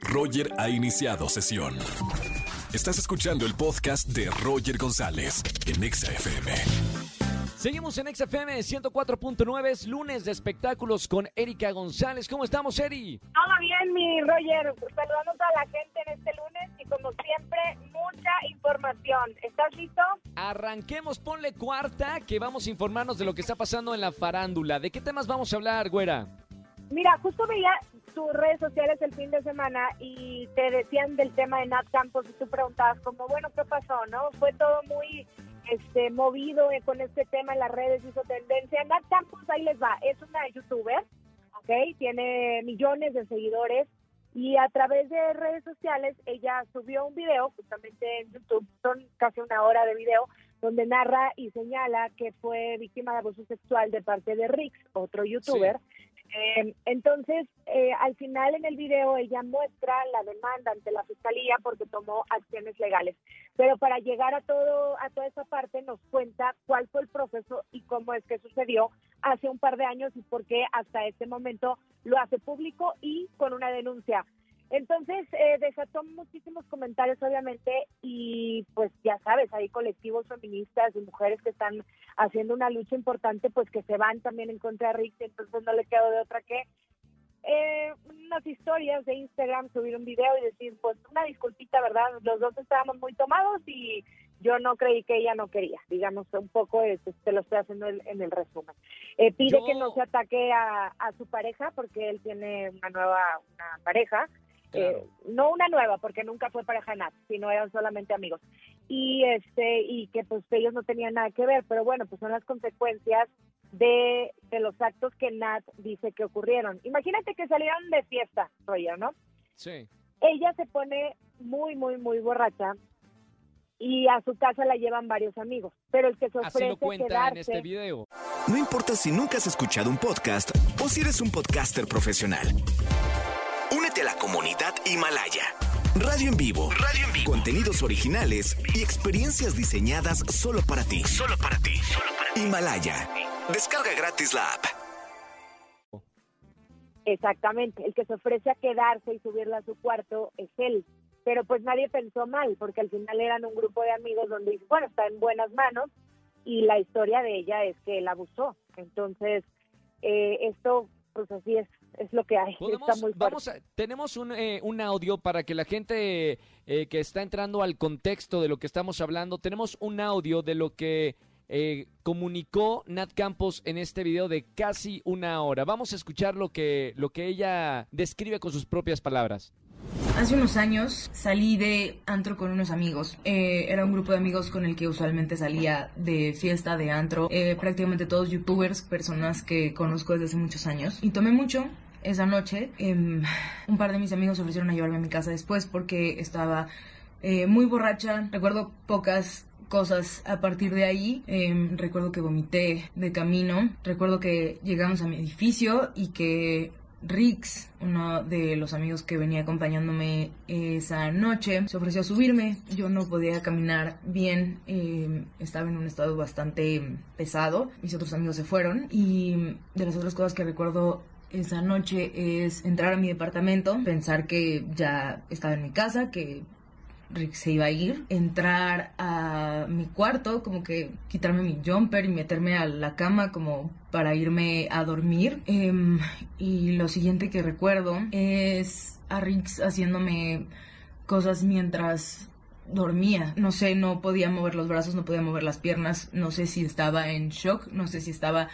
Roger ha iniciado sesión. Estás escuchando el podcast de Roger González en Exa FM. Seguimos en XFM 104.9, es lunes de espectáculos con Erika González. ¿Cómo estamos, Eri? Todo bien, mi Roger. Saludando a toda la gente en este lunes y como siempre, mucha información. ¿Estás listo? Arranquemos, ponle cuarta, que vamos a informarnos de lo que está pasando en la farándula. ¿De qué temas vamos a hablar, güera? Mira, justo veía tus redes sociales el fin de semana y te decían del tema de Nat Campos y tú preguntabas como, bueno, ¿qué pasó? ¿No? Fue todo muy este movido eh, con este tema en las redes, hizo tendencia. Nat Campos, ahí les va, es una youtuber, ¿ok? Tiene millones de seguidores y a través de redes sociales ella subió un video, justamente en YouTube, son casi una hora de video, donde narra y señala que fue víctima de abuso sexual de parte de Rix, otro youtuber. Eh, entonces, eh, al final en el video ella muestra la demanda ante la fiscalía porque tomó acciones legales. Pero para llegar a todo a toda esa parte nos cuenta cuál fue el proceso y cómo es que sucedió hace un par de años y por qué hasta este momento lo hace público y con una denuncia. Entonces, eh, desató muchísimos comentarios, obviamente, y pues ya sabes, hay colectivos feministas y mujeres que están haciendo una lucha importante, pues que se van también en contra de Rick, entonces no le quedó de otra que eh, unas historias de Instagram, subir un video y decir, pues una disculpita, ¿verdad? Los dos estábamos muy tomados y yo no creí que ella no quería, digamos, un poco, este, te lo estoy haciendo en, el resumen. Eh, pide que no se ataque a, a su pareja porque él tiene una nueva una pareja eh, no una nueva, porque nunca fue pareja Nat, sino eran solamente amigos. Y este y que pues ellos no tenían nada que ver, pero bueno, pues son las consecuencias de, de los actos que Nat dice que ocurrieron. Imagínate que salieron de fiesta, Roger, ¿no? Sí. Ella se pone muy, muy, muy borracha y a su casa la llevan varios amigos, pero el que se ofrece Así lo cuenta quedarse, en este video. No importa si nunca has escuchado un podcast o si eres un podcaster profesional. A la comunidad Himalaya. Radio en vivo. Radio en vivo. Contenidos originales y experiencias diseñadas solo para ti. Solo para ti. Himalaya. Descarga gratis la app. Exactamente, el que se ofrece a quedarse y subirla a su cuarto es él. Pero pues nadie pensó mal, porque al final eran un grupo de amigos donde, bueno, está en buenas manos y la historia de ella es que él abusó. Entonces, eh, esto, pues así es, es lo que hay. Está muy vamos a- tenemos un, eh, un audio para que la gente eh, que está entrando al contexto de lo que estamos hablando, tenemos un audio de lo que eh, comunicó Nat Campos en este video de casi una hora. Vamos a escuchar lo que, lo que ella describe con sus propias palabras. Hace unos años salí de antro con unos amigos. Eh, era un grupo de amigos con el que usualmente salía de fiesta, de antro. Eh, prácticamente todos youtubers, personas que conozco desde hace muchos años. Y tomé mucho. Esa noche, Em, un par de mis amigos ofrecieron a llevarme a mi casa después porque estaba eh, muy borracha. Recuerdo pocas cosas a partir de ahí. Em, recuerdo que vomité de camino. Recuerdo que llegamos a mi edificio y que Rix, uno de los amigos que venía acompañándome esa noche, se ofreció a subirme. Yo no podía caminar bien, eh, estaba en un estado bastante pesado. Mis otros amigos se fueron y de las otras cosas que recuerdo esa noche es entrar a mi departamento, pensar que ya estaba en mi casa, que Rick se iba a ir, entrar a mi cuarto, como que quitarme mi jumper y meterme a la cama como para irme a dormir. Em, y lo siguiente que recuerdo es a Rick haciéndome cosas mientras dormía. No sé, no podía mover los brazos, no podía mover las piernas, no sé si estaba en shock, no sé si estaba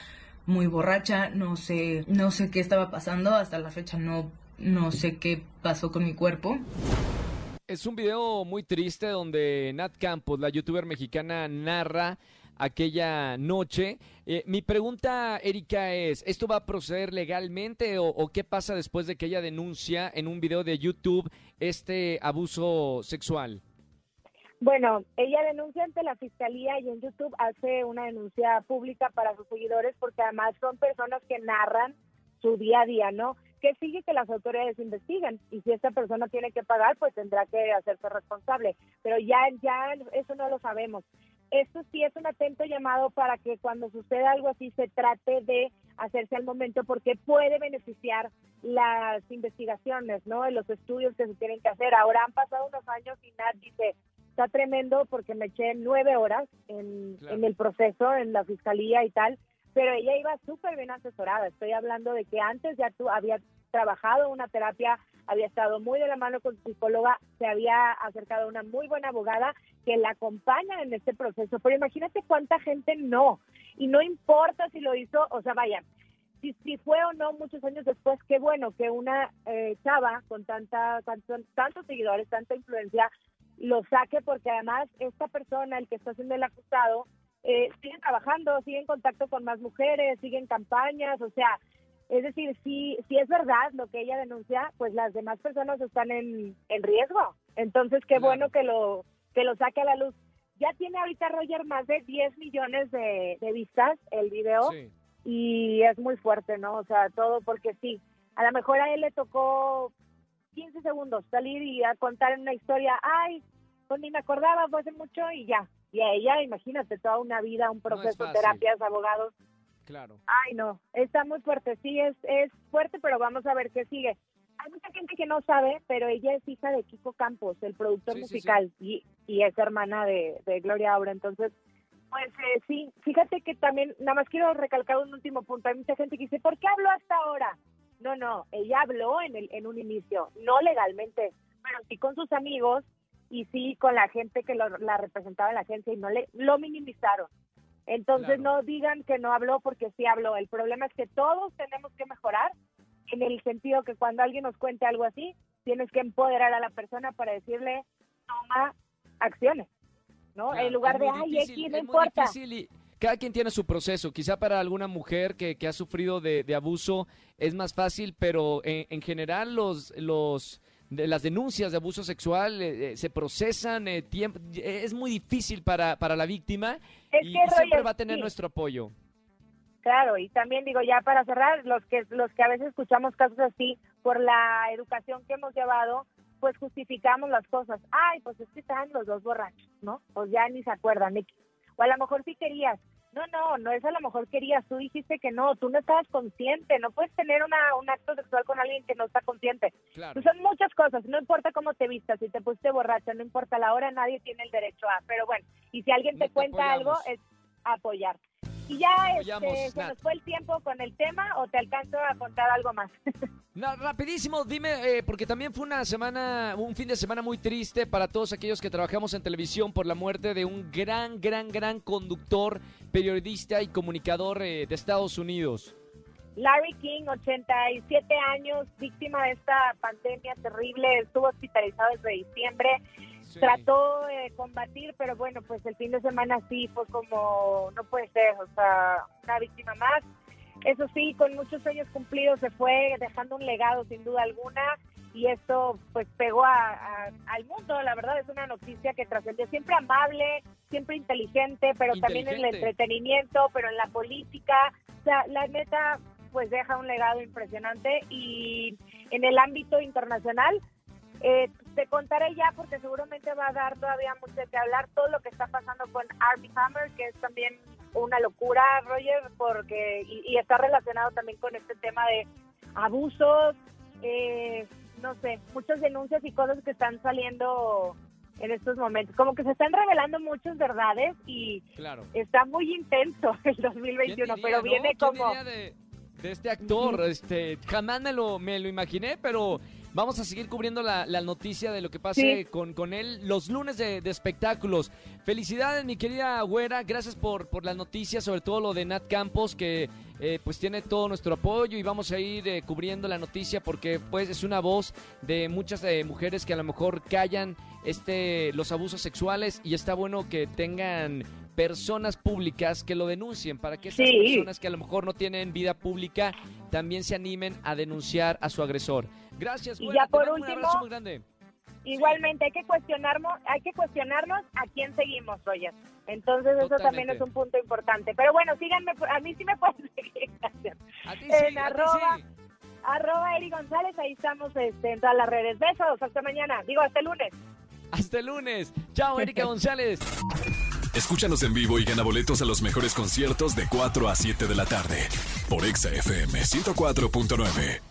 muy borracha, no sé, no sé qué estaba pasando, hasta la fecha no, no sé qué pasó con mi cuerpo. Es un video muy triste donde Nat Campos, la youtuber mexicana, narra aquella noche. Eh, mi pregunta, Erika, es, ¿esto va a proceder legalmente o, qué pasa después de que ella denuncia en un video de YouTube este abuso sexual? Bueno, ella denuncia ante la fiscalía y en YouTube hace una denuncia pública para sus seguidores porque además son personas que narran su día a día, ¿no? Que sigue que las autoridades investiguen y si esta persona tiene que pagar, pues tendrá que hacerse responsable. Pero ya, ya eso no lo sabemos. Esto sí es un atento llamado para que cuando suceda algo así se trate de hacerse al momento porque puede beneficiar las investigaciones, ¿no? Los estudios que se tienen que hacer. Ahora han pasado unos años y Nat dice, está tremendo porque me eché nueve horas en, en el proceso, en la fiscalía y tal, pero ella iba súper bien asesorada. Estoy hablando de que antes ya tú había trabajado una terapia, había estado muy de la mano con su psicóloga, se había acercado a una muy buena abogada que la acompaña en este proceso. Pero imagínate cuánta gente no. Y no importa si lo hizo, o sea, vaya, si, si fue o no muchos años después, qué bueno que una eh, chava con tanta, tantos seguidores, tanta influencia, lo saque porque además esta persona, el que está haciendo el acusado, eh, sigue trabajando, sigue en contacto con más mujeres, sigue en campañas, o sea, es decir, si, si es verdad lo que ella denuncia, pues las demás personas están en, en riesgo. Entonces, qué bueno que lo, que lo saque a la luz. Ya tiene ahorita Roger más de 10 millones de, vistas el video y es muy fuerte, ¿no? O sea, todo porque sí, a lo mejor a él le tocó 15 segundos salir y a contar una historia, ay, pues ni me acordaba, fue hace mucho y ya. Y a ella, imagínate, toda una vida, un proceso, de terapias, abogados, Claro. Ay, no, está muy fuerte, sí, es, es fuerte, pero vamos a ver qué sigue. Hay mucha gente que no sabe, pero ella es hija de Kiko Campos, el productor musical, Y, y es hermana de, Gloria Aura, entonces, pues eh, sí, fíjate que también, nada más quiero recalcar un último punto, hay mucha gente que dice, ¿por qué habló hasta ahora? No, no, ella habló en, el, en un inicio, no legalmente, pero sí con sus amigos y sí con la gente que la representaba en la agencia y no le lo minimizaron. Entonces no digan que no habló porque sí habló. El problema es que todos tenemos que mejorar en el sentido que cuando alguien nos cuente algo así, tienes que empoderar a la persona para decirle, toma acciones, ¿no? en lugar de, ay, aquí no importa. cada quien tiene su proceso. Quizá para alguna mujer que, que ha sufrido de, abuso es más fácil, pero en, en general los... los de las denuncias de abuso sexual eh, eh, se procesan, eh, tiempo, es muy difícil para, para la víctima y, siempre va a tener nuestro apoyo. Claro, y también digo ya para cerrar, los que los que a veces escuchamos casos así por la educación que hemos llevado, pues justificamos las cosas. Ay, pues es que están los dos borrachos, ¿no? Pues ya ni se acuerdan. O a lo mejor sí querías, no, no, no es a lo mejor querías, tú dijiste que no, tú no estabas consciente, no puedes tener una, un acto sexual con alguien que no está consciente. Pues son muchas cosas, no importa cómo te vistas, si te pusiste borracha, no importa la hora, nadie tiene el derecho a, pero bueno, y si alguien te cuenta algo, es apoyar. Y ya este, se nos fue el tiempo con el tema o te alcanzo a contar algo más. no, rapidísimo, dime, eh, porque también fue una semana, un fin de semana muy triste para todos aquellos que trabajamos en televisión por la muerte de un gran, gran, gran conductor, periodista y comunicador eh, de Estados Unidos. Larry King, 87 años, víctima de esta pandemia terrible, estuvo hospitalizado desde diciembre trató de combatir, pero bueno, pues el fin de semana sí fue como, no puede ser, o sea, una víctima más. Eso sí, con muchos sueños cumplidos se fue dejando un legado sin duda alguna y esto pues pegó a, al mundo, la verdad es una noticia que trascendió. Siempre amable, siempre inteligente, pero también en el entretenimiento, pero en la política, o sea, la neta pues deja un legado impresionante y en el ámbito internacional eh, te contaré ya porque seguramente va a dar todavía mucho de qué hablar todo lo que está pasando con Arby Hammer, que es también una locura, Roger, porque y, está relacionado también con este tema de abusos, eh, no sé, muchas denuncias y cosas que están saliendo en estos momentos. Como que se están revelando muchas verdades y está muy intenso el 2021, pero viene como... De, de, este actor, este, jamás me lo, me lo imaginé, pero Vamos a seguir cubriendo la, noticia de lo que pase con, con él los lunes de, espectáculos. Felicidades, mi querida Güera. Gracias por, por las noticias, sobre todo lo de Nat Campos, que eh, pues tiene todo nuestro apoyo y vamos a ir eh, cubriendo la noticia porque pues es una voz de muchas eh, mujeres que a lo mejor callan este los abusos sexuales y está bueno que tengan personas públicas que lo denuncien para que esas personas que a lo mejor no tienen vida pública también se animen a denunciar a su agresor. Gracias, y ya por último, Igualmente hay que cuestionarnos, hay que cuestionarnos a quién seguimos, Roger. Entonces eso también es un punto importante. Pero bueno, síganme, a mí sí me pueden seguir. A ti sí, en arroba, arroba Eri González, ahí estamos este, en todas las redes. Besos, hasta mañana. Digo, hasta el lunes. Hasta el lunes. Chao, Erika González. Escúchanos en vivo y gana boletos a los mejores conciertos de 4 a 7 de la tarde por Exa FM 104.9.